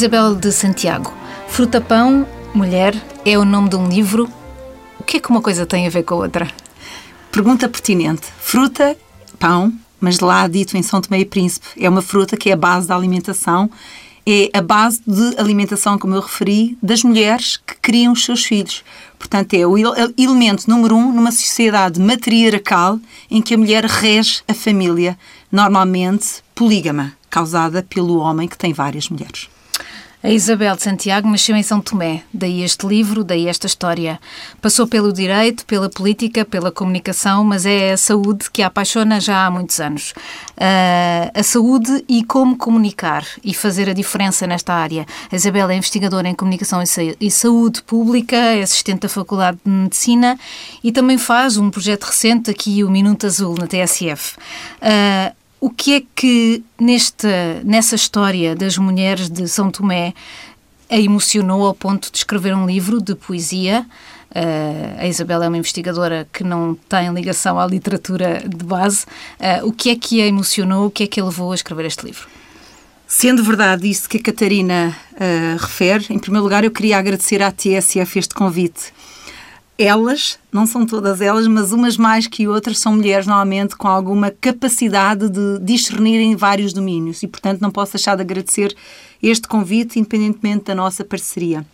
Isabel de Santiago, Fruta Pão, Mulher, é o nome de um livro. O que é que uma coisa tem a ver com a outra? Pergunta pertinente. Fruta, pão, mas lá dito em São Tomé e Príncipe, é uma fruta que é a base da alimentação, é a base de alimentação, como eu referi, das mulheres que criam os seus filhos. Portanto, é o elemento número um numa sociedade matriarcal em que a mulher rege a família, normalmente polígama, causada pelo homem que tem várias mulheres. A Isabel de Santiago nasceu em São Tomé, daí este livro, daí esta história. Passou pelo direito, pela política, pela comunicação, mas é a saúde que a apaixona já há muitos anos. Uh, a saúde e como comunicar e fazer a diferença nesta área. A Isabel é investigadora em comunicação e saúde pública, é assistente da Faculdade de Medicina e também faz um projeto recente aqui, o Minuto Azul, na TSF. Uh, o que é que nesta, nessa história das mulheres de São Tomé a emocionou ao ponto de escrever um livro de poesia? Uh, a Isabel é uma investigadora que não tem ligação à literatura de base. Uh, o que é que a emocionou? O que é que a levou a escrever este livro? Sendo verdade isso que a Catarina uh, refere, em primeiro lugar eu queria agradecer à TSF este convite elas, não são todas elas, mas umas mais que outras, são mulheres normalmente com alguma capacidade de discernir em vários domínios e, portanto, não posso deixar de agradecer este convite, independentemente da nossa parceria.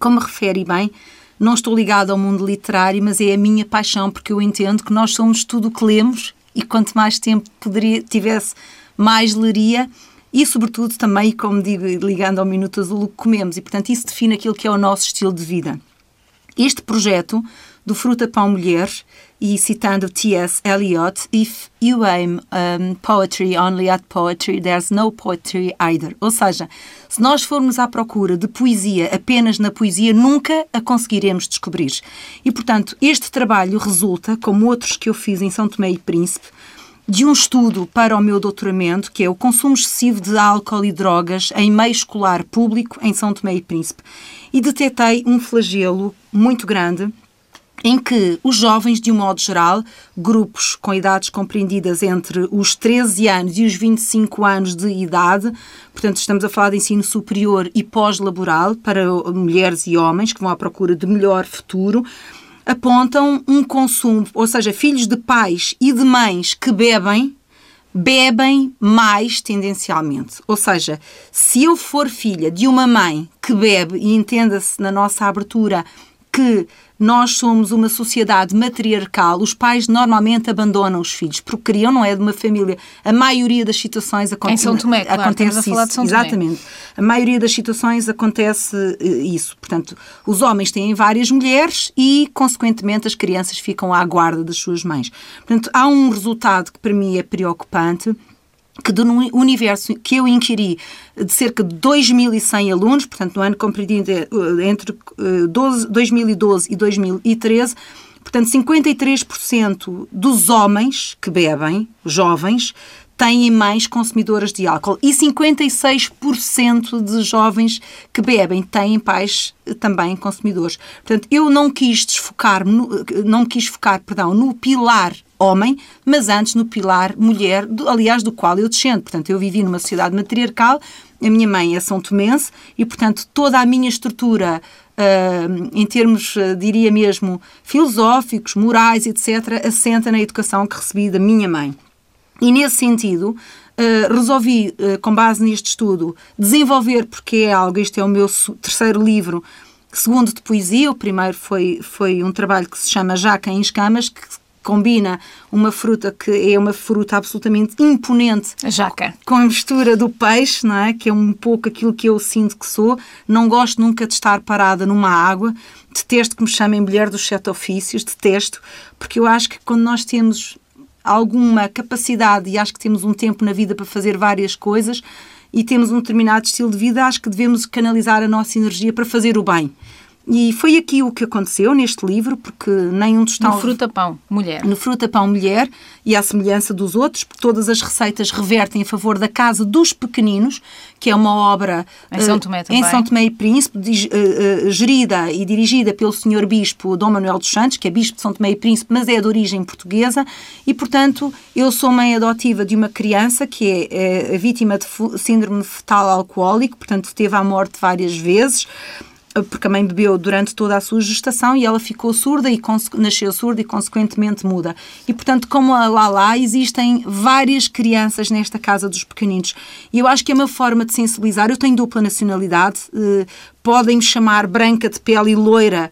Como refere bem, não estou ligada ao mundo literário, mas é a minha paixão, porque eu entendo que nós somos tudo o que lemos e quanto mais tempo poderia, tivesse, mais leria e, sobretudo, também, como digo, ligando ao Minuto Azul, o que comemos. E, portanto, isso define aquilo que é o nosso estilo de vida. Este projeto do Fruta Pão Mulher, e citando T.S. Eliot, If you aim um, poetry only at poetry, there's no poetry either. Ou seja, se nós formos à procura de poesia apenas na poesia, nunca a conseguiremos descobrir. E, portanto, este trabalho resulta, como outros que eu fiz em São Tomé e Príncipe, de um estudo para o meu doutoramento, que é o consumo excessivo de álcool e drogas em meio escolar público em São Tomé e Príncipe. E detetei um flagelo muito grande em que os jovens, de um modo geral, grupos com idades compreendidas entre os 13 anos e os 25 anos de idade, portanto, estamos a falar de ensino superior e pós-laboral para mulheres e homens que vão à procura de melhor futuro, apontam um consumo, ou seja, filhos de pais e de mães que bebem, bebem mais tendencialmente. Ou seja, se eu for filha de uma mãe que bebe, e entenda-se na nossa abertura que nós somos uma sociedade matriarcal, os pais normalmente abandonam os filhos, porque criam, não é de uma família. A maioria das situações acontece. Em São Tomé, claro, acontece isso. A falar de São Tomé. Exatamente. A maioria das situações acontece eh, isso. Portanto, os homens têm várias mulheres e, consequentemente, as crianças ficam à guarda das suas mães. Portanto, há um resultado que para mim é preocupante que do universo que eu inquiri de cerca de 2.100 alunos, portanto, no ano compreendido eh, entre 2012 eh, e 2013, portanto, 53% dos homens que bebem, jovens, têm mães consumidoras de álcool e 56% de jovens que bebem têm pais eh, também consumidores. Portanto, eu não quis desfocar, não quis focar, perdão, no pilar homem, mas antes no pilar mulher, do, aliás, do qual eu descendo. Portanto, eu vivi numa sociedade matriarcal, a minha mãe é São Tomense e, portanto, toda a minha estrutura, uh, em termos, uh, diria mesmo, filosóficos, morais, etc., assenta na educação que recebi da minha mãe. E, nesse sentido, Uh, resolvi, uh, com base neste estudo, desenvolver, porque é algo, este é o meu terceiro livro, segundo de poesia, o primeiro foi, foi um trabalho que se chama Jaca em Escamas, que combina uma fruta que é uma fruta absolutamente imponente. A jaca. Com a mistura do peixe, não é? Que é um pouco aquilo que eu sinto que sou. Não gosto nunca de estar parada numa água. Detesto que me chamem mulher dos sete ofícios, detesto, porque eu acho que quando nós temos alguma capacidade e acho que temos um tempo na vida para fazer várias coisas e temos um determinado estilo de vida, acho que devemos canalizar a nossa energia para fazer o bem E foi aqui o que aconteceu neste livro, porque nenhum dos tal... No Fruta Pão Mulher. No Fruta Pão Mulher, e à semelhança dos outros, porque todas as receitas revertem em favor da Casa dos Pequeninos, que é uma obra em São Tomé, também. Em São Tomé e Príncipe, uh, uh, gerida e dirigida pelo Sr. Bispo Dom Manuel dos Santos, que é Bispo de São Tomé e Príncipe, mas é de origem portuguesa, e portanto eu sou mãe adotiva de uma criança que é, é vítima de síndrome fetal alcoólico, portanto teve à morte várias vezes porque a mãe bebeu durante toda a sua gestação e ela ficou surda e nasceu surda e consequentemente muda. E portanto, como a Lala, existem várias crianças nesta casa dos pequeninos. E eu acho que é uma forma de sensibilizar. Eu tenho dupla nacionalidade, eh, podem-me chamar branca de pele e loira.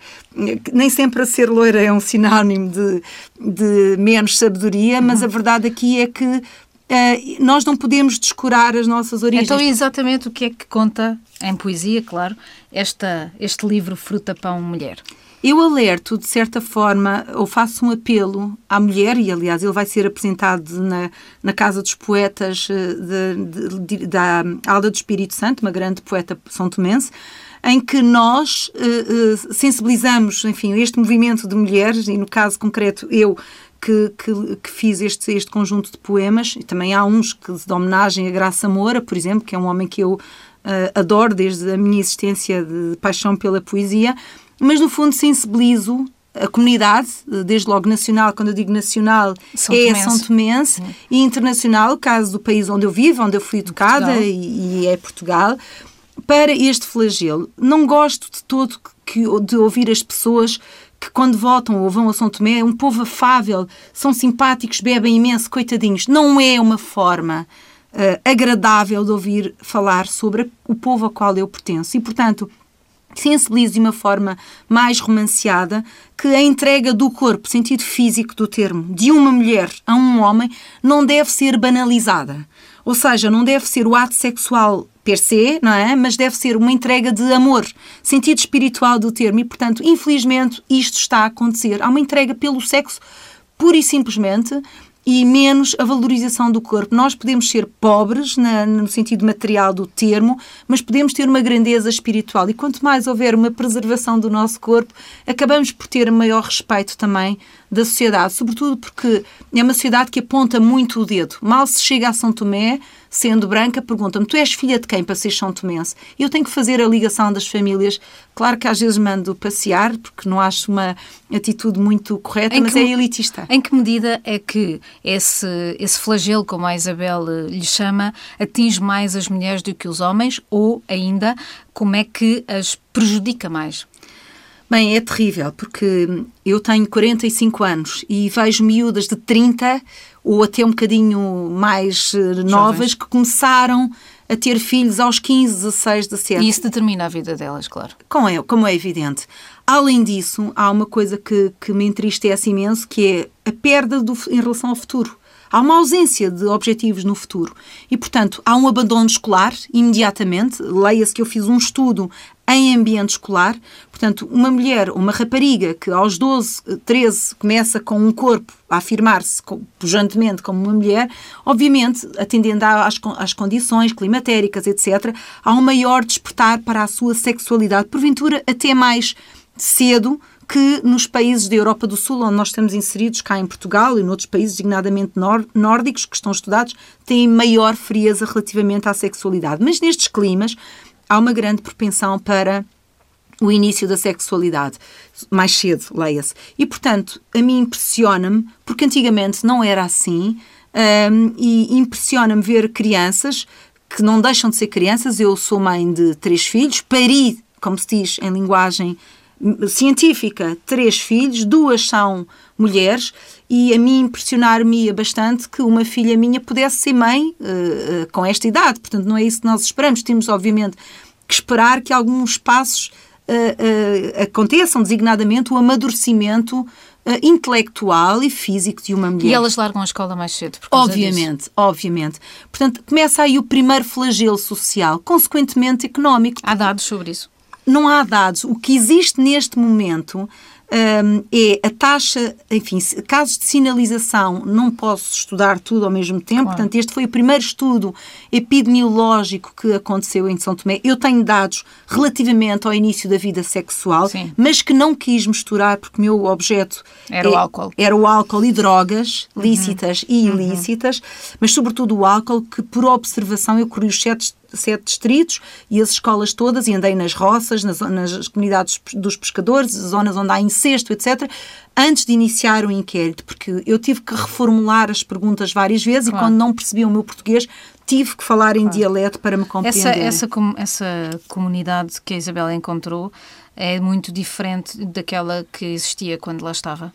Nem sempre a ser loira é um sinónimo de, de menos sabedoria, mas a verdade aqui é que Uh, nós não podemos descurar as nossas origens. Então, exatamente o que é que conta, em poesia, claro, esta, este livro Fruta, Pão, Mulher? Eu alerto, de certa forma, ou faço um apelo à mulher, e aliás ele vai ser apresentado na, na Casa dos Poetas eh, de, de, de, da Alda do Espírito Santo, uma grande poeta são tomense, em que nós uh, sensibilizamos, enfim, este movimento de mulheres, e no caso concreto eu, que, que, que, fiz este, este conjunto de poemas, e também há uns que de homenagem a Graça Moura, por exemplo, que é um homem que eu uh, adoro desde a minha existência de paixão pela poesia, mas no fundo sensibilizo a comunidade, desde logo nacional, quando eu digo nacional, São é Tomense. São Tomense, e internacional, o caso do país onde eu vivo, onde eu fui educada, e, e, é Portugal, para este flagelo. Não gosto de todo que, de ouvir as pessoas que quando votam ou vão a São Tomé é um povo afável, são simpáticos, bebem imenso, coitadinhos. Não é uma forma uh, agradável de ouvir falar sobre o povo ao qual eu pertenço. E, portanto, sensibilizo de uma forma mais romanceada que a entrega do corpo, sentido físico do termo, de uma mulher a um homem, não deve ser banalizada. Ou seja, não deve ser o ato sexual per se, não é? Mas deve ser uma entrega de amor, sentido espiritual do termo. E, portanto, infelizmente, isto está a acontecer. Há uma entrega pelo sexo pura e simplesmente e menos a valorização do corpo. Nós podemos ser pobres, na, no sentido material do termo, mas podemos ter uma grandeza espiritual. E quanto mais houver uma preservação do nosso corpo, acabamos por ter maior respeito também da sociedade, sobretudo porque é uma sociedade que aponta muito o dedo. Mal se chega a São Tomé, sendo branca, pergunta-me: tu és filha de quem para ser São Tomense? Eu tenho que fazer a ligação das famílias. Claro que às vezes mando passear, porque não acho uma atitude muito correta, em mas que, é elitista. Em que medida é que esse, esse flagelo, como a Isabel eh, lhe chama, atinge mais as mulheres do que os homens? Ou ainda, como é que as prejudica mais? Bem, é terrível, porque eu tenho 45 anos e vejo miúdas de 30 ou até um bocadinho mais eh, novas que começaram a ter filhos aos 15, 16, 17. E isso determina a vida delas, claro. Como é, como é evidente. Além disso, há uma coisa que, que me entristece imenso, que é a perda do, em relação ao futuro. Há uma ausência de objetivos no futuro. E, portanto, há um abandono escolar imediatamente. Leia-se que eu fiz um estudo em ambiente escolar. Portanto, uma mulher, uma rapariga que aos 12, 13 começa com um corpo a afirmar-se pujantemente como uma mulher, obviamente, atendendo às, às condições climatéricas, etc., há um maior despertar para a sua sexualidade, porventura até mais cedo que nos países da Europa do Sul, onde nós estamos inseridos, cá em Portugal e noutros países, designadamente nórdicos, que estão estudados, têm maior frieza relativamente à sexualidade. Mas nestes climas, há uma grande propensão para o início da sexualidade, mais cedo, leia-se. E, portanto, a mim impressiona-me, porque antigamente não era assim, um, e impressiona-me ver crianças que não deixam de ser crianças. Eu sou mãe de três filhos, pari, como se diz em linguagem científica, três filhos, duas são mulheres, e a mim impressionar-me bastante que uma filha minha pudesse ser mãe uh, com esta idade. Portanto, não é isso que nós esperamos. Temos, obviamente, que esperar que alguns passos uh, uh, aconteçam, designadamente o amadurecimento intelectual e físico de uma mulher. E elas largam a escola mais cedo, Obviamente, disso. obviamente. Portanto, começa aí o primeiro flagelo social, consequentemente económico. Há dados sobre isso? não há dados. O que existe neste momento um, é a taxa, enfim, casos de sinalização, não posso estudar tudo ao mesmo tempo, claro. portanto, este foi o primeiro estudo epidemiológico que aconteceu em São Tomé. Eu tenho dados relativamente ao início da vida sexual, Sim. mas que não quis misturar, porque o meu objeto era é, o álcool. Era o álcool e drogas, uhum. lícitas uhum. e ilícitas, uhum. mas sobretudo o álcool, que por observação eu corri os sete sete distritos e as escolas todas, e andei nas roças, nas, nas comunidades dos pescadores, zonas onde há incesto, etc., antes de iniciar o inquérito, porque eu tive que reformular as perguntas várias vezes claro. e quando não percebia o meu português, tive que falar em claro. dialeto para me compreender. Essa, essa, essa comunidade que a Isabela encontrou é muito diferente daquela que existia quando lá estava?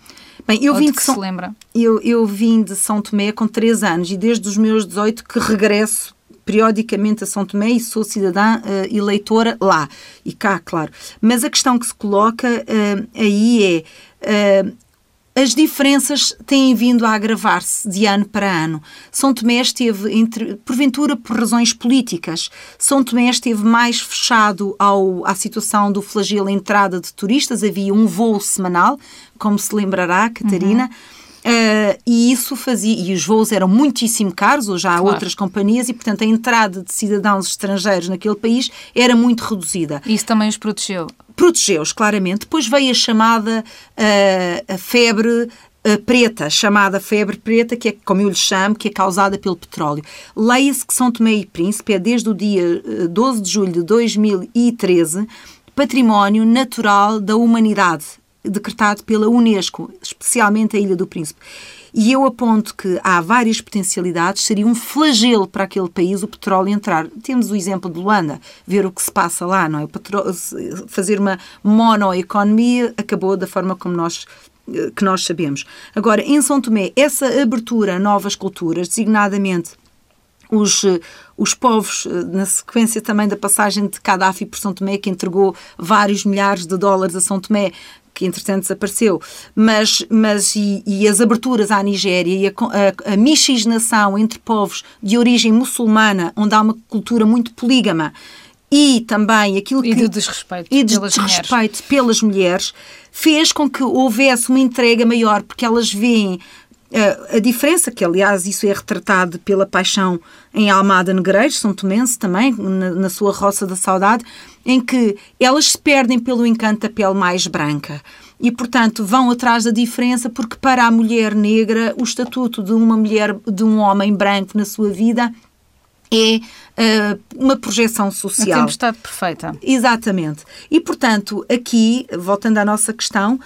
Bem, eu Ou vim de, São... se lembra? Eu, eu vim de São Tomé com 3 anos e desde os meus 18 que regresso periodicamente a São Tomé e sou cidadã uh, eleitora lá. E cá, claro. Mas a questão que se coloca uh, aí é. Uh, as diferenças têm vindo a agravar-se de ano para ano. São Tomé esteve, entre, porventura por razões políticas, São Tomé esteve mais fechado ao, à situação do flagelo entrada de turistas. Havia um voo semanal, como se lembrará, Catarina. Uhum Uh, e isso fazia, e os voos eram muitíssimo caros, hoje há claro. outras companhias, e portanto a entrada de cidadãos estrangeiros naquele país era muito reduzida. Isso também os protegeu? Protegeu-os, claramente. Depois veio a chamada uh, a febre uh, preta, chamada febre preta, que é, como eu lhe chamo, que é causada pelo petróleo. Leia-se que São Tomé e Príncipe é desde o dia 12 de julho de 2013 património natural da humanidade decretado pela Unesco, especialmente a Ilha do Príncipe. E eu aponto que há várias potencialidades, seria um flagelo para aquele país o petróleo entrar. Temos o exemplo de Luanda, ver o que se passa lá, não é? Fazer uma monoeconomia acabou da forma como nós eh, que nós sabemos. Agora, em São Tomé, essa abertura a novas culturas, designadamente os, eh, os povos, eh, na sequência também da passagem de Gaddafi por São Tomé, que entregou vários milhares de dólares a São Tomé, que entretanto desapareceu, mas, mas e, e as aberturas à Nigéria e a, a, a miscigenação entre povos de origem muçulmana, onde há uma cultura muito polígama, e também aquilo que... E de desrespeito e de pelas desrespeito mulheres. pelas mulheres, fez com que houvesse uma entrega maior, porque elas veem Uh, a diferença, que aliás isso é retratado pela paixão em Almada Negreiros, São Tomense também, na, na, sua Roça da Saudade, em que elas se perdem pelo encanto da pele mais branca. E, portanto, vão atrás da diferença, porque para a mulher negra, o estatuto de uma mulher, de um homem branco na sua vida é uh, uma projeção social. A tempestade perfeita. Exatamente. E, portanto, aqui, voltando à nossa questão,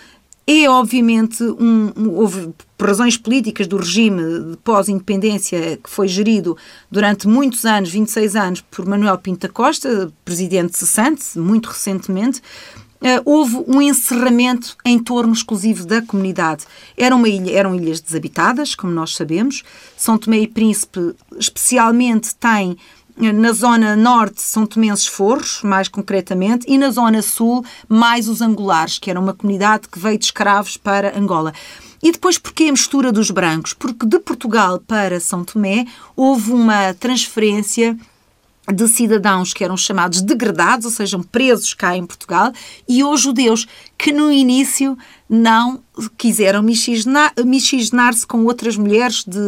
é, obviamente, um, houve por razões políticas do regime de pós-independência que foi gerido durante muitos anos, 26 anos, por Manuel Pinta Costa, presidente cessante, muito recentemente, Uh, houve um encerramento em torno exclusivo da comunidade. Era uma ilha, eram ilhas desabitadas, como nós sabemos. São Tomé e Príncipe, especialmente, tem na zona norte são tomenses forros, mais concretamente, e na zona sul mais os angolares, que era uma comunidade que veio de escravos para Angola. E depois, porquê a mistura dos brancos? Porque de Portugal para São Tomé houve uma transferência de cidadãos que eram chamados degradados, ou seja, presos cá em Portugal, e os judeus, que no início não quiseram miscigenar-se com outras mulheres de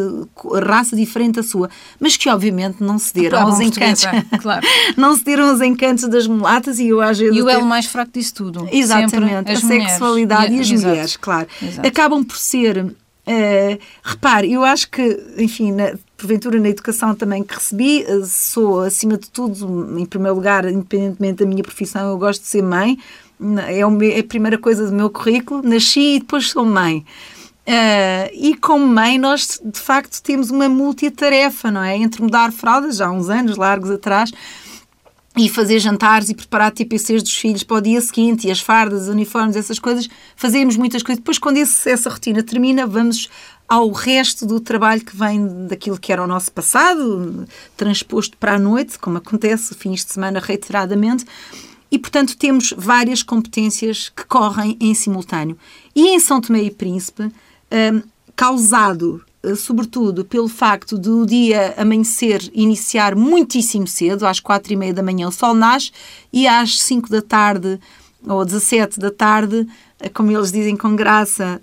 raça diferente da sua, mas que obviamente não se deram aos encantos. Claro. não se deram aos encantos das mulatas e eu às vezes. E o elo mais fraco disso tudo. Exatamente, a sexualidade e, e as Exato. mulheres, claro. Exato. Acabam por ser Uh, repare, eu acho que, enfim, na, porventura na educação também que recebi, uh, sou, acima de tudo, em primeiro lugar, independentemente da minha profissão, eu gosto de ser mãe, é, é a primeira coisa do meu currículo, nasci e depois sou mãe. Uh, e como mãe, nós de facto temos uma multitarefa, não é? Entre mudar fraldas, já há uns anos largos atrás, e fazer jantares e preparar TPCs dos filhos para o dia seguinte e as fardas, os uniformes, essas coisas, fazemos muitas coisas. Depois, quando esse, essa rotina termina, vamos ao resto do trabalho que vem daquilo que era o nosso passado, transposto para a noite, como acontece fins de semana reiteradamente. E, portanto, temos várias competências que correm em simultâneo. E em São Tomé e Príncipe, um, causado eh, sobretudo pelo facto de o dia amanhecer iniciar muitíssimo cedo, às quatro e meia da manhã o sol nasce e às cinco da tarde ou 17 da tarde como eles dizem com graça,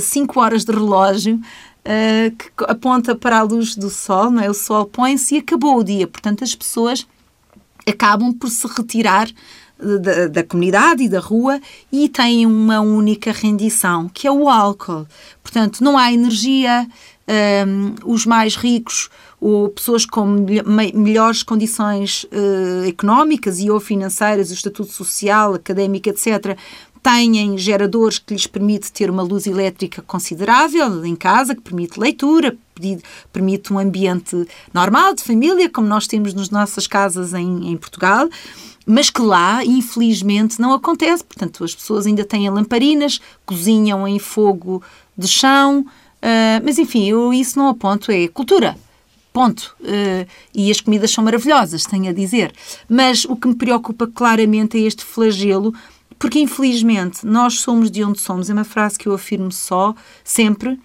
cinco horas de relógio uh, que aponta para a luz do sol, não é? O sol põe-se e acabou o dia. Portanto, as pessoas acabam por se retirar da, da, comunidade e da rua e têm uma única rendição, que é o álcool. Portanto, não há energia, um, os mais ricos ou pessoas com me melhores condições uh, económicas e ou financeiras, o estatuto social, académico, etc., têm geradores que lhes permite ter uma luz elétrica considerável em casa, que permite leitura, permite um ambiente normal de família, como nós temos nas nossas casas em, em Portugal mas que lá, infelizmente, não acontece. Portanto, as pessoas ainda têm lamparinas, cozinham em fogo de chão, uh, mas enfim, eu isso não aponto, é cultura. Ponto. Uh, e as comidas são maravilhosas, tenho a dizer. Mas o que me preocupa claramente é este flagelo, porque infelizmente nós somos de onde somos. É uma frase que eu afirmo só, sempre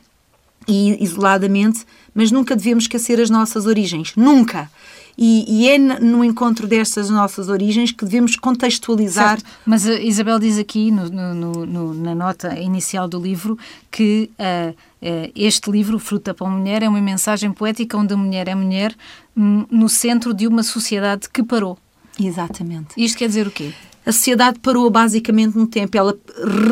e isoladamente, mas nunca devemos esquecer as nossas origens. Nunca! E, e, é no encontro destas nossas origens que devemos contextualizar. Certo. Mas a Isabel diz aqui, no, no, no, na nota inicial do livro, que uh, uh, este livro, Fruta para a Mulher, é uma mensagem poética onde a mulher é mulher hum, no centro de uma sociedade que parou. Exatamente. Isto quer dizer o quê? A sociedade parou basicamente no tempo. Ela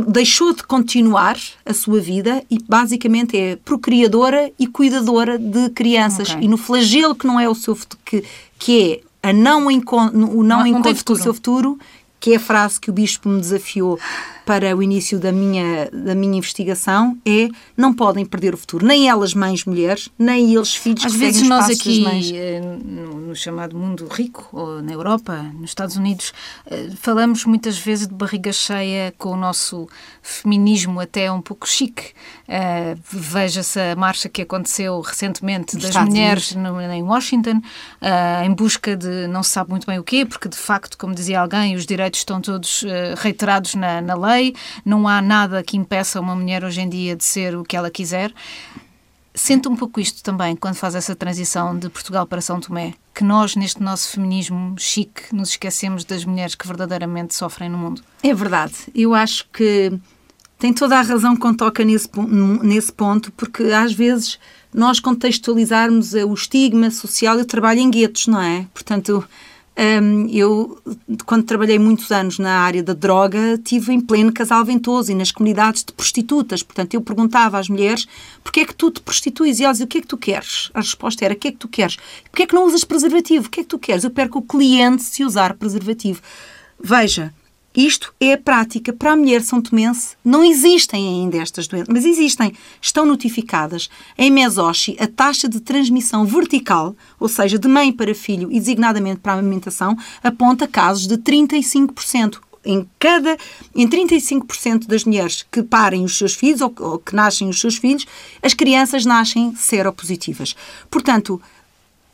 deixou de continuar a sua vida e basicamente é procriadora e cuidadora de crianças. Okay. E no flagelo que não é o seu que, que é a não, o não, não encontro do seu futuro, que é a frase que o bispo me desafiou para o início da minha, da minha investigação é não podem perder o futuro. Nem elas, mães, mulheres, nem eles, filhos Às vezes nós aqui, eh, no, no, chamado mundo rico, ou na Europa, nos Estados Unidos, eh, falamos muitas vezes de barriga cheia com o nosso feminismo até um pouco chique. Uh, Veja-se a marcha que aconteceu recentemente das Estados mulheres no, em Washington, uh, em busca de não se sabe muito bem o quê, porque de facto, como dizia alguém, os direitos estão todos uh, reiterados na, na lei lei, não há nada que impeça uma mulher hoje em dia de ser o que ela quiser. Sente um pouco isto também quando faz essa transição de Portugal para São Tomé, que nós, neste nosso feminismo chique, nos esquecemos das mulheres que verdadeiramente sofrem no mundo. É verdade. Eu acho que tem toda a razão quando toca nesse, nesse ponto, porque às vezes nós contextualizarmos o estigma social e o trabalho em guetos, não é? Portanto, um, eu, quando trabalhei muitos anos na área da droga, tive em pleno casal ventoso e nas comunidades de prostitutas. Portanto, eu perguntava às mulheres porquê é que tu te prostituis? E elas diziam, o que é que tu queres? A resposta era, o que é que tu queres? Porquê é que não usas preservativo? O que é que tu queres? Eu perco o cliente se usar preservativo. Veja, isto é a prática. Para a mulher são tomense, não existem ainda estas doenças, mas existem. Estão notificadas. Em Mesoshi, a taxa de transmissão vertical, ou seja, de mãe para filho e designadamente para a amamentação, aponta casos de 35% em cada em 35% das mulheres que parem os seus filhos ou, ou, que nascem os seus filhos, as crianças nascem seropositivas. Portanto,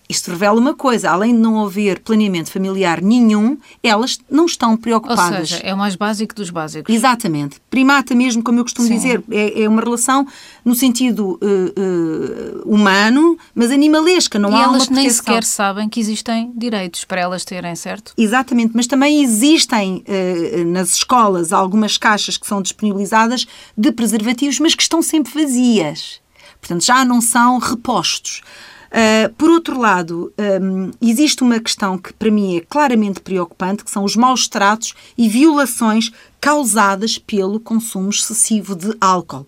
isto revela uma coisa: além de não haver planeamento familiar nenhum, elas não estão preocupadas. Ou seja, é o mais básico dos básicos. Exatamente. Primata, mesmo, como eu costumo Sim. dizer, é, é, uma relação no sentido uh, uh, humano, mas animalesca. Não e há elas uma nem sequer sabem que existem direitos para elas terem, certo? Exatamente. Mas também existem uh, nas escolas algumas caixas que são disponibilizadas de preservativos, mas que estão sempre vazias. Portanto, já não são repostos. Uh, por outro lado, um, existe uma questão que para mim é claramente preocupante, que são os maus tratos e violações causadas pelo consumo excessivo de álcool.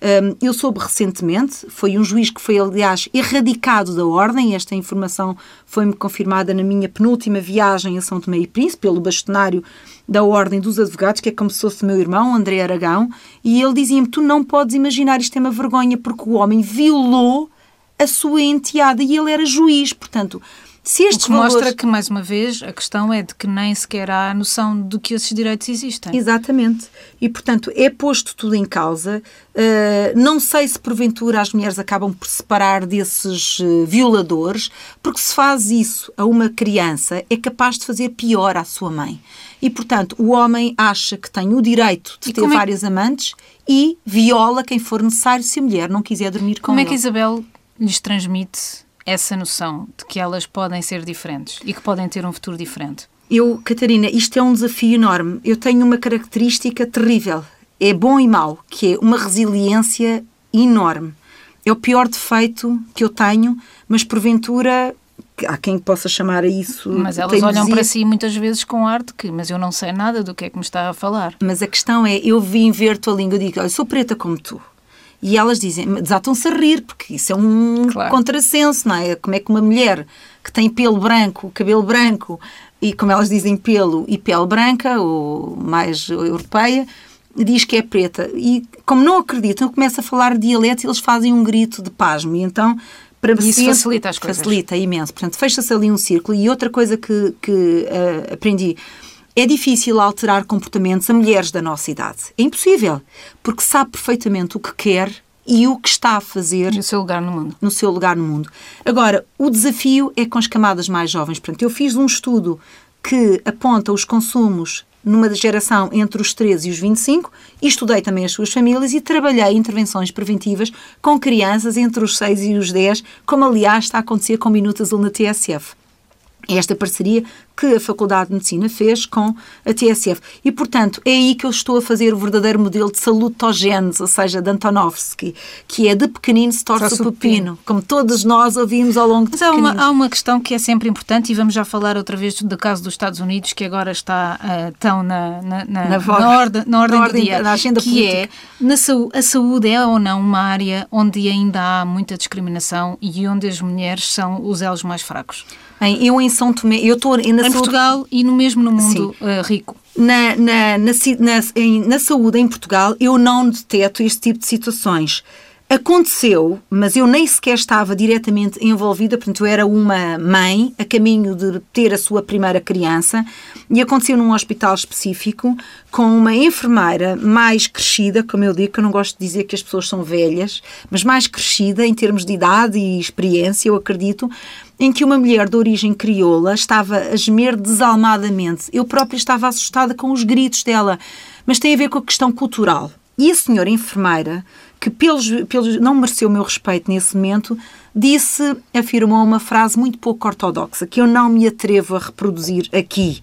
Um, eu soube recentemente, foi um juiz que foi, aliás, erradicado da ordem, esta informação foi-me confirmada na minha penúltima viagem a São Tomé e Príncipe, pelo bastonário da Ordem dos Advogados, que é como se fosse meu irmão, André Aragão, e ele dizia-me: Tu não podes imaginar, isto é uma vergonha, porque o homem violou a sua enteada e ele era juiz, portanto, se estes o que valores... mostra que, mais uma vez, a questão é de que nem sequer há a noção de que esses direitos existem. Exatamente. E, portanto, é posto tudo em causa. Uh, não sei se, porventura, as mulheres acabam por separar desses uh, violadores, porque se faz isso a uma criança, é capaz de fazer pior à sua mãe. E, portanto, o homem acha que tem o direito de e ter é... várias amantes e viola quem for necessário se a mulher não quiser dormir com como ele. Como é que Isabel lhes transmite essa noção de que elas podem ser diferentes e que podem ter um futuro diferente? Eu, Catarina, isto é um desafio enorme. Eu tenho uma característica terrível. é bom e mau, que é uma resiliência enorme. É o pior defeito que eu tenho, mas porventura há quem possa chamar a isso. Mas elas olham para si muitas vezes com arte que, mas eu não sei nada do que é que me está a falar. Mas a questão é, eu vim ver tua língua e digo, olha, sou preta como tu. E elas dizem, desatam-se a rir, porque isso é um claro. contrassenso, não é? Como é que uma mulher que tem pelo branco, cabelo branco, e como elas dizem, pelo e pele branca, ou mais europeia, diz que é preta. E como não acreditam, começa a falar dialeto e eles fazem um grito de pasmo. E então para e isso facilita as coisas. Facilita imenso. Portanto, fecha-se ali um círculo. E outra coisa que, que uh, aprendi. É difícil alterar comportamentos a mulheres da nossa idade. É impossível, porque sabe perfeitamente o que quer e o que está a fazer no seu lugar no mundo. No seu lugar no mundo. Agora, o desafio é com as camadas mais jovens. Portanto, eu fiz um estudo que aponta os consumos numa geração entre os 13 e os 25 e estudei também as suas famílias e trabalhei intervenções preventivas com crianças entre os 6 e os 10, como aliás está a acontecer com Minuto Azul na TSF esta parceria que a Faculdade de Medicina fez com a TSF. E, portanto, é aí que eu estou a fazer o verdadeiro modelo de salutogênese, ou seja, de Antonovsky, que é de pequenino se torce o pepino, como todos nós ouvimos ao longo de Mas há uma, há uma questão que é sempre importante, e vamos já falar outra vez do caso dos Estados Unidos, que agora está uh, tão na, na, na, na, na, ordem, na ordem, na ordem dia, na agenda que política. é, na a saúde é ou não uma área onde ainda há muita discriminação e onde as mulheres são os elos mais fracos? Em, eu em São Tomé, eu estou em saúde... Portugal e no mesmo no mundo uh, rico. Na, na, na, na, em, na saúde em Portugal, eu não deteto este tipo de situações. Aconteceu, mas eu nem sequer estava diretamente envolvida, portanto, eu era uma mãe a caminho de ter a sua primeira criança e aconteceu num hospital específico com uma enfermeira mais crescida, como eu digo, que eu não gosto de dizer que as pessoas são velhas, mas mais crescida em termos de idade e experiência, eu acredito, em que uma mulher de origem crioula estava a gemer desalmadamente. Eu própria estava assustada com os gritos dela, mas tem a ver com a questão cultural. E a senhora enfermeira que pelos, pelos, não mereceu o meu respeito nesse momento, disse, afirmou uma frase muito pouco ortodoxa, que eu não me atrevo a reproduzir aqui.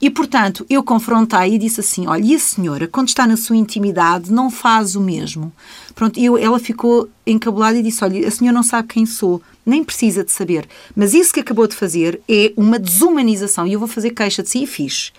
E, portanto, eu confrontei e disse assim, olha, e a senhora, quando está na sua intimidade, não faz o mesmo? Pronto, eu, ela ficou encabulada e disse, olha, a senhora não sabe quem sou, nem precisa de saber, mas isso que acabou de fazer é uma desumanização e eu vou fazer queixa de si e fiz.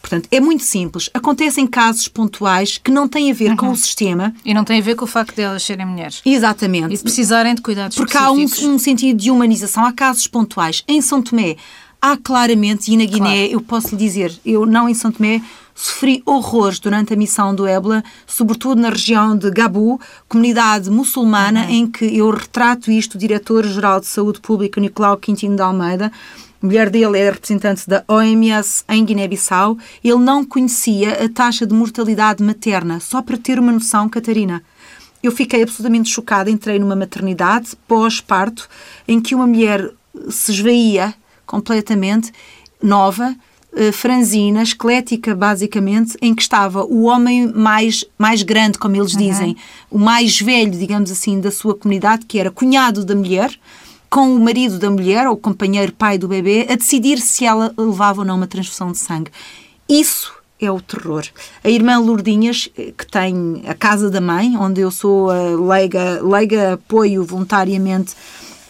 Portanto, é muito simples. Acontecem casos pontuais que não têm a ver uhum. com o sistema. E não têm a ver com o facto de elas serem mulheres. Exatamente. E de precisarem de cuidados Porque há um, um, sentido de humanização. Há casos pontuais. Em São Tomé, há claramente, e na Guiné, claro. eu posso lhe dizer, eu não em São Tomé, sofri horrores durante a missão do Ébola, sobretudo na região de Gabu, comunidade muçulmana, uhum. em que eu retrato isto, o diretor-geral de Saúde Pública, Nicolau Quintino de Almeida, a mulher dele é representante da OMS em Guiné-Bissau. Ele não conhecia a taxa de mortalidade materna, só para ter uma noção, Catarina. Eu fiquei absolutamente chocada. Entrei numa maternidade pós-parto em que uma mulher se esvaía completamente, nova, eh, franzina, esquelética, basicamente, em que estava o homem mais, mais grande, como eles uhum. dizem, o mais velho, digamos assim, da sua comunidade, que era cunhado da mulher, com o marido da mulher, ou o companheiro pai do bebê, a decidir se ela levava ou não uma transfusão de sangue. Isso é o terror. A irmã Lourdinhas, que tem a casa da mãe, onde eu sou a leiga, leiga apoio voluntariamente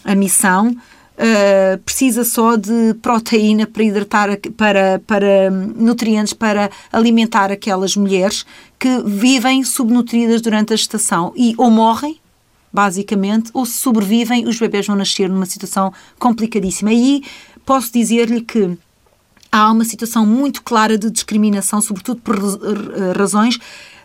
a missão, Uh, precisa só de proteína para hidratar, para, para nutrientes para alimentar aquelas mulheres que vivem subnutridas durante a gestação e ou morrem basicamente, ou se sobrevivem, os bebés vão nascer numa situação complicadíssima. Aí posso dizer-lhe que há uma situação muito clara de discriminação, sobretudo por razões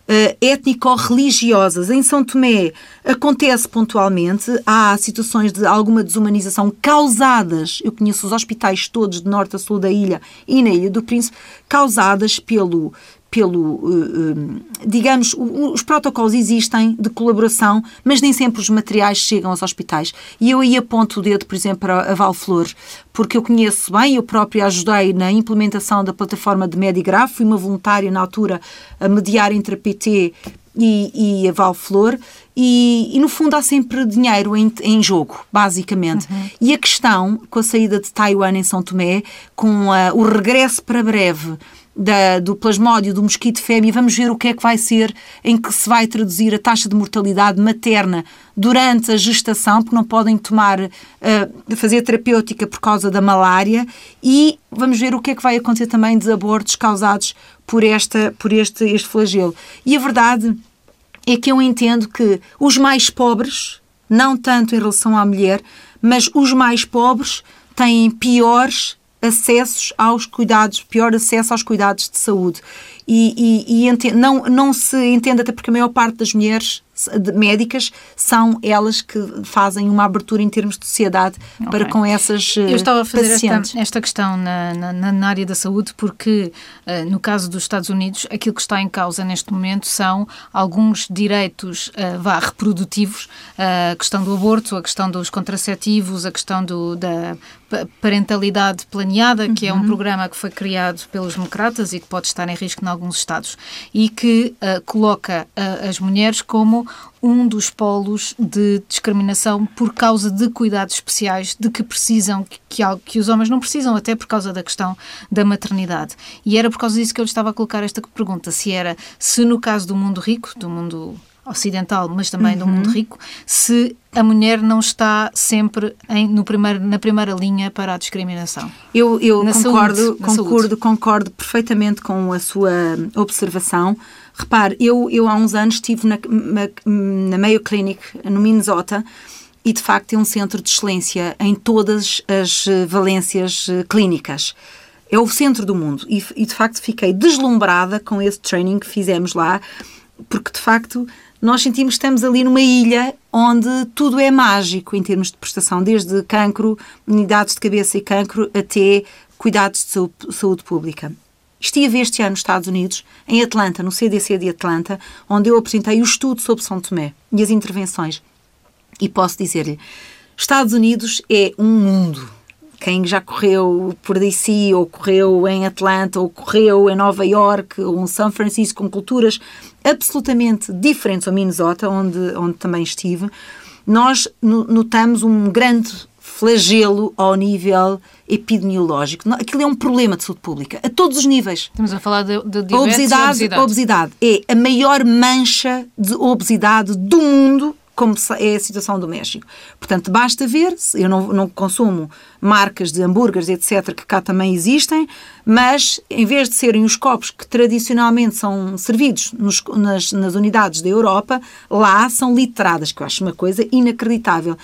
uh, étnico-religiosas. Em São Tomé acontece pontualmente, há situações de alguma desumanização causadas, eu conheço os hospitais todos de norte a sul da ilha e na Ilha do Príncipe, causadas pelo pelo, eh, eh, digamos, os protocolos existem de colaboração, mas nem sempre os materiais chegam aos hospitais. E eu aí aponto o dedo, por exemplo, para a Valflor, porque eu conheço bem, eu própria ajudei na implementação da plataforma de Medigraf, fui uma voluntária na altura a mediar entre a PT e, e a Valflor, e, e, no fundo há sempre dinheiro em, em jogo, basicamente. Uhum. E a questão, com a saída de Taiwan em São Tomé, com a, o regresso para breve da, do plasmódio do mosquito fêmea, vamos ver o que é que vai ser, em que se vai traduzir a taxa de mortalidade materna durante a gestação, porque não podem tomar, uh, fazer terapêutica por causa da malária, e vamos ver o que é que vai acontecer também dos abortos causados por, esta, por este, este flagelo. E a verdade é que eu entendo que os mais pobres, não tanto em relação à mulher, mas os mais pobres têm piores acessos aos cuidados, pior acesso aos cuidados de saúde. E, e, e não, não se entende, até porque a maior parte das mulheres médicas são elas que fazem uma abertura em termos de sociedade okay. para com essas Eu estava a fazer esta, esta, questão na, na, na, área da saúde porque, uh, no caso dos Estados Unidos, aquilo que está em causa neste momento são alguns direitos uh, vá, reprodutivos, uh, a questão do aborto, a questão dos contraceptivos, a questão do, da parentalidade planeada, que uhum. é um uhum. programa que foi criado pelos democratas e que pode estar em risco em alguns estados e que coloca as mulheres como um dos polos de discriminação por causa de cuidados especiais de que precisam, que, que, que os homens não precisam, até por causa da questão da maternidade. E era por causa disso que eu lhe estava a colocar esta pergunta, se era, se no caso do mundo rico, do mundo ocidental, mas também uhum. do mundo rico, se a mulher não está sempre em, no primeiro, na primeira linha para a discriminação. Eu, eu concordo, saúde, concordo, concordo perfeitamente com a sua observação. Repare, eu, eu há uns anos estive na, na Mayo Clinic, no Minnesota, e de facto é um centro de excelência em todas as eh, valências eh, clínicas. É o centro do mundo e, e de facto fiquei deslumbrada com esse training que fizemos lá, porque de facto nós sentimos que estamos ali numa ilha onde tudo é mágico em termos de prestação, desde cancro, unidades de cabeça e cancro, até cuidados de saúde pública. Estive este ano nos Estados Unidos, em Atlanta, no CDC de Atlanta, onde eu apresentei o estudo sobre São Tomé e as intervenções. E posso dizer-lhe, Estados Unidos é um mundo. Quem já correu por DC, ou correu em Atlanta, ou correu em Nova York, ou em São Francisco, com culturas absolutamente diferentes, ou Minnesota, onde, onde também estive, nós notamos um grande flagelo ao nível epidemiológico. Aquilo é um problema de saúde pública, a todos os níveis. Estamos a falar de, de diabetes obesidade, obesidade. obesidade é a maior mancha de obesidade do mundo como é a situação do México. Portanto, basta ver, eu não, não consumo marcas de hambúrgueres, etc., que cá também existem, mas em vez de serem os copos que tradicionalmente são servidos nos, nas, nas unidades da Europa, lá são literadas, que eu acho uma coisa inacreditável.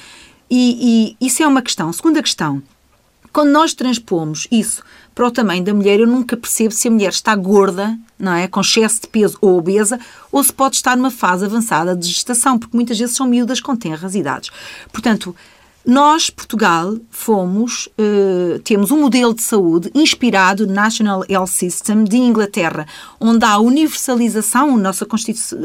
E, e isso é uma questão. Segunda questão, quando nós transpomos isso para o tamanho da mulher, eu nunca percebo se a mulher está gorda, não é, com excesso de peso ou obesa, ou se pode estar numa fase avançada de gestação, porque muitas vezes são miúdas com tenras idades. Portanto, nós, Portugal, fomos, uh, temos um modelo de saúde inspirado no National Health System de Inglaterra, onde há universalização, a nossa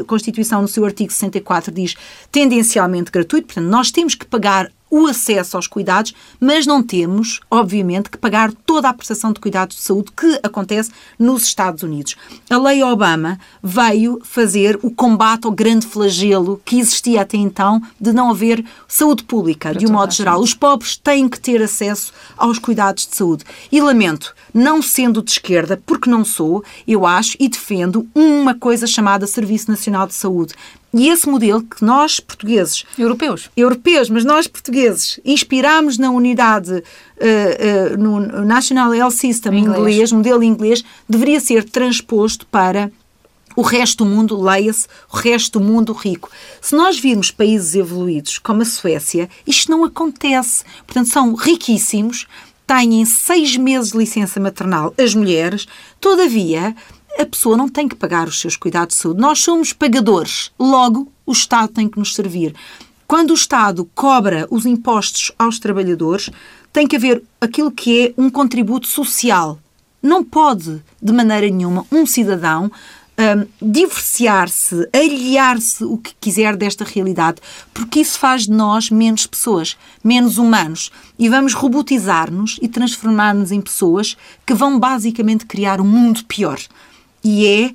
Constituição, no seu artigo 64, diz tendencialmente gratuito, portanto, nós temos que pagar o acesso aos cuidados, mas não temos, obviamente, que pagar toda a prestação de cuidados de saúde que acontece nos Estados Unidos. A Lei Obama veio fazer o combate ao grande flagelo que existia até então de não haver saúde pública, de um modo geral. Os pobres têm que ter acesso aos cuidados de saúde. E lamento, não sendo de esquerda, porque não sou, eu acho e defendo uma coisa chamada Serviço Nacional de Saúde. E esse modelo que nós, portugueses... Europeus. Europeus, mas nós, portugueses, inspirámos na unidade, uh, uh, no National Health System inglês. inglês, modelo inglês, deveria ser transposto para o resto do mundo, leia-se, o resto do mundo rico. Se nós virmos países evoluídos, como a Suécia, isto não acontece. Portanto, são riquíssimos, têm seis meses de licença maternal as mulheres, todavia a pessoa não tem que pagar os seus cuidados de saúde. Nós somos pagadores, logo o Estado tem que nos servir. Quando o Estado cobra os impostos aos trabalhadores, tem que haver aquilo que é um contributo social. Não pode, de maneira nenhuma, um cidadão um, divorciar-se, aliar-se o que quiser desta realidade, porque isso faz de nós menos pessoas, menos humanos. E vamos robotizar-nos e transformar-nos em pessoas que vão basicamente criar um mundo pior e é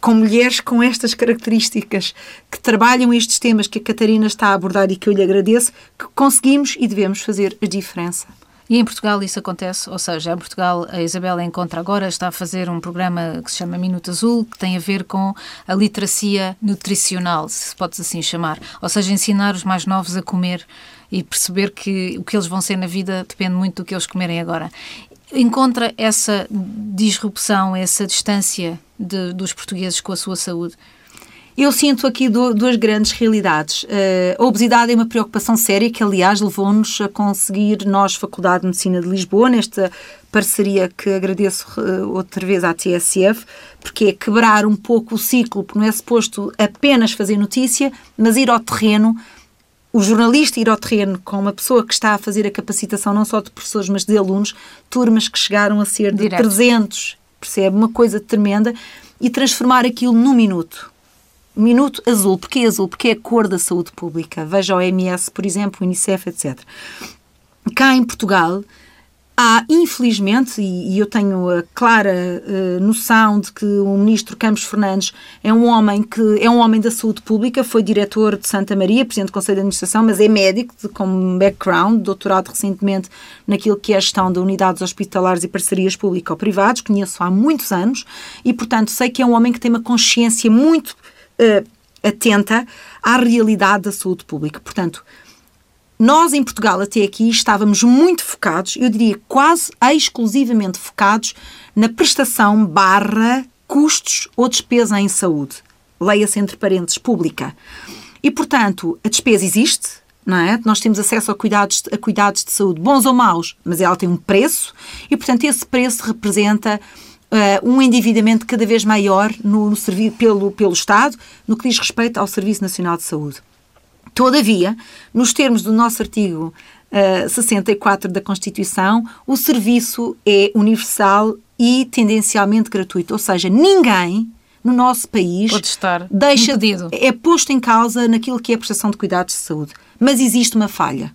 com mulheres com estas características que trabalham estes temas que a Catarina está a abordar e que eu lhe agradeço, que conseguimos e devemos fazer a diferença. E em Portugal isso acontece? Ou seja, em Portugal a Isabela Encontra agora está a fazer um programa que se chama Minuto Azul, que tem a ver com a literacia nutricional, se pode assim chamar. Ou seja, ensinar os mais novos a comer e perceber que o que eles vão ser na vida depende muito do que eles comerem agora. Encontra essa disrupção, essa distância de, dos portugueses com a sua saúde? Eu sinto aqui duas grandes realidades. Uh, a obesidade é uma preocupação séria que, aliás, levou-nos a conseguir, nós, Faculdade de Medicina de Lisboa, nesta parceria que agradeço uh, outra vez à TSF, porque é quebrar um pouco o ciclo, porque não é suposto apenas fazer notícia, mas ir ao terreno o jornalista ir ao terreno com uma pessoa que está a fazer a capacitação não só de professores, mas de alunos, turmas que chegaram a ser de Direto. 300, percebe? Uma coisa tremenda, e transformar aquilo num minuto. Minuto azul. Porquê azul? Porque é a cor da saúde pública. Veja o OMS, por exemplo, o Unicef, etc. Cá em Portugal, Há, infelizmente, e, eu tenho a clara uh, noção de que o ministro Campos Fernandes é um homem que é um homem da saúde pública, foi diretor de Santa Maria, presidente do Conselho de Administração, mas é médico de, com background, doutorado recentemente naquilo que é a gestão de unidades hospitalares e parcerias público-privadas, conheço há muitos anos e, portanto, sei que é um homem que tem uma consciência muito uh, atenta à realidade da saúde pública. Portanto, nós, em Portugal, até aqui, estávamos muito focados, eu diria quase exclusivamente focados na prestação barra custos ou despesa em saúde. Leia-se entre parênteses, pública. E, portanto, a despesa existe, não é? Nós temos acesso a cuidados, a cuidados de saúde, bons ou maus, mas ela tem um preço e, portanto, esse preço representa uh, um endividamento cada vez maior no, no, pelo, pelo Estado no que diz respeito ao Serviço Nacional de Saúde. Todavia, nos termos do nosso artigo uh, eh, 64 da Constituição, o serviço é universal e tendencialmente gratuito, ou seja, ninguém no nosso país Pode estar deixa, impedido. é posto em causa naquilo que é a prestação de cuidados de saúde. Mas existe uma falha,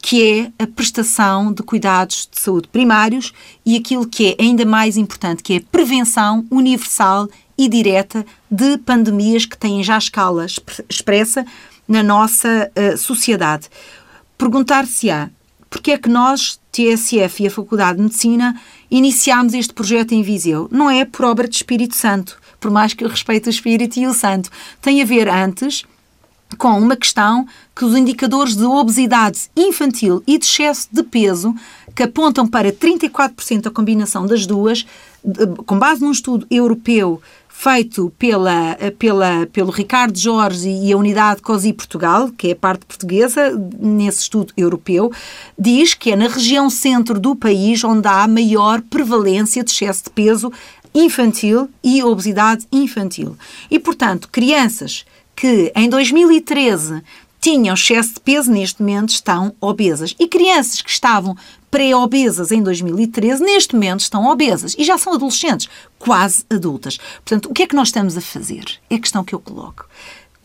que é a prestação de cuidados de saúde primários e aquilo que é ainda mais importante, que é a prevenção universal e direta de pandemias que têm já escala expressa na nossa uh, sociedade. Perguntar-se-á porque é que nós, TSF e a Faculdade de Medicina, iniciámos este projeto em Viseu? Não é por obra de Espírito Santo, por mais que eu respeite o Espírito e o Santo. Tem a ver antes com uma questão que os indicadores de obesidade infantil e de excesso de peso, que apontam para 34% a combinação das duas, com base num estudo europeu feito pela, pela, pelo Ricardo Jorge e a unidade COSI Portugal, que é a parte portuguesa, nesse estudo europeu, diz que é na região centro do país onde há maior prevalência de excesso de peso infantil e obesidade infantil. E, portanto, crianças que em 2013 tinham excesso de peso, neste momento estão obesas. E crianças que estavam pré-obesas em 2013, neste momento estão obesas e já são adolescentes, quase adultas. Portanto, o que é que nós estamos a fazer? É a questão que eu coloco.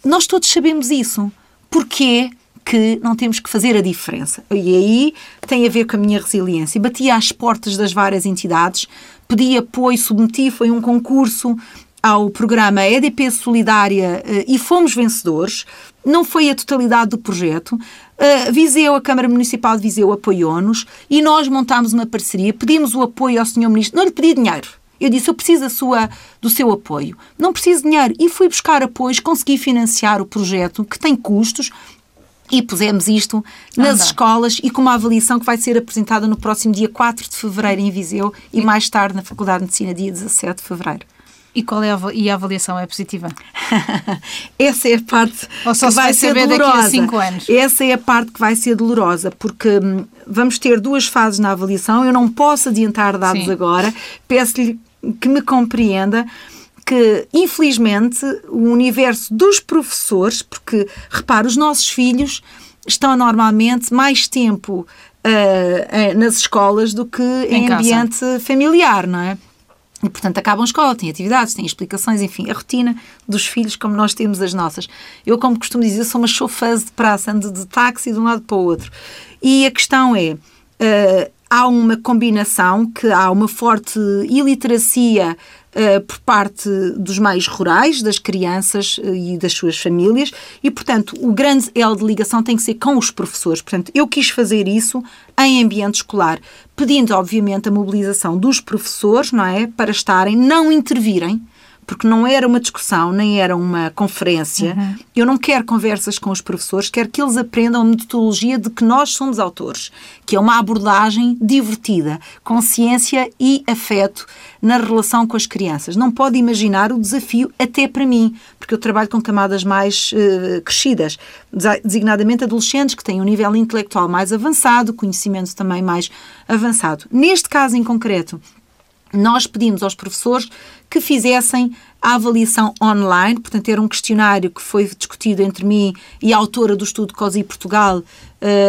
Nós todos sabemos isso. Porquê que não temos que fazer a diferença? E aí tem a ver com a minha resiliência. Bati às portas das várias entidades, pedi apoio, submeti, foi um concurso ao programa EDP Solidária eh, e fomos vencedores. Não foi a totalidade do projeto. Uh, Viseu, a Câmara Municipal de Viseu apoiou-nos e nós montámos uma parceria, pedimos o apoio ao Sr. Ministro. Não lhe pedi dinheiro. Eu disse, eu preciso sua, do seu apoio. Não preciso de dinheiro. E fui buscar apoios, consegui financiar o projeto, que tem custos, e pusemos isto nas escolas e com uma avaliação que vai ser apresentada no próximo dia 4 de fevereiro em Viseu e mais tarde na Faculdade de Medicina, dia 17 de fevereiro. E qual é a, e a avaliação é positiva? Essa é a parte Ou só que vai ser dolorosa. Daqui a cinco anos. Essa é a parte que vai ser dolorosa, porque hum, vamos ter duas fases na avaliação. Eu não posso adiantar dados Sim. agora. Peço-lhe que me compreenda que, infelizmente, o universo dos professores, porque, repare, os nossos filhos estão normalmente mais tempo uh, nas escolas do que em, em ambiente familiar, não é? E, portanto, acabam a escola, têm atividades, têm explicações, enfim, a rotina dos filhos, como nós temos as nossas. Eu, como costumo dizer, sou uma chauffeuse de praça, ando de táxi de um lado para o outro. E a questão é, uh, há uma combinação, que há uma forte iliteracia uh, por parte dos meios rurais, das crianças uh, e das suas famílias, e, portanto, o grande elo de ligação tem que ser com os professores. Portanto, eu quis fazer isso em ambiente escolar, pedindo, obviamente, a mobilização dos professores, não é? Para estarem, não intervirem porque não era uma discussão, nem era uma conferência. Uhum. Eu não quero conversas com os professores, quero que eles aprendam a metodologia de que nós somos autores, que é uma abordagem divertida, com ciência e afeto na relação com as crianças. Não pode imaginar o desafio até para mim, porque eu trabalho com camadas mais uh, crescidas, designadamente adolescentes que têm um nível intelectual mais avançado, conhecimento também mais avançado. Neste caso em concreto, nós pedimos aos professores que fizessem a avaliação online, portanto, era um questionário que foi discutido entre mim e a autora do estudo COSI Portugal uh,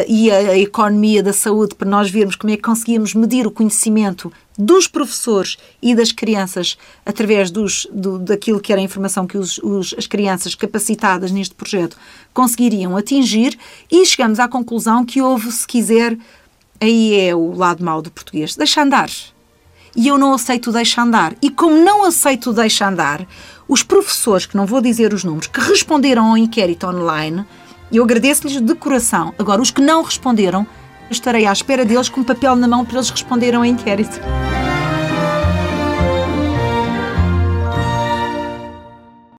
e a, a, economia da saúde, para nós vermos como é que conseguíamos medir o conhecimento dos professores e das crianças através dos, do, daquilo que era a informação que os, os, as crianças capacitadas neste projeto conseguiriam atingir e chegamos à conclusão que houve, se quiser, aí é o lado mau do português, deixa andar e eu não aceito deixa andar. E como não aceito deixa andar, os professores, que não vou dizer os números, que responderam ao inquérito online, eu agradeço-lhes de coração. Agora, os que não responderam, estarei à espera deles com papel na mão para eles responderem ao inquérito.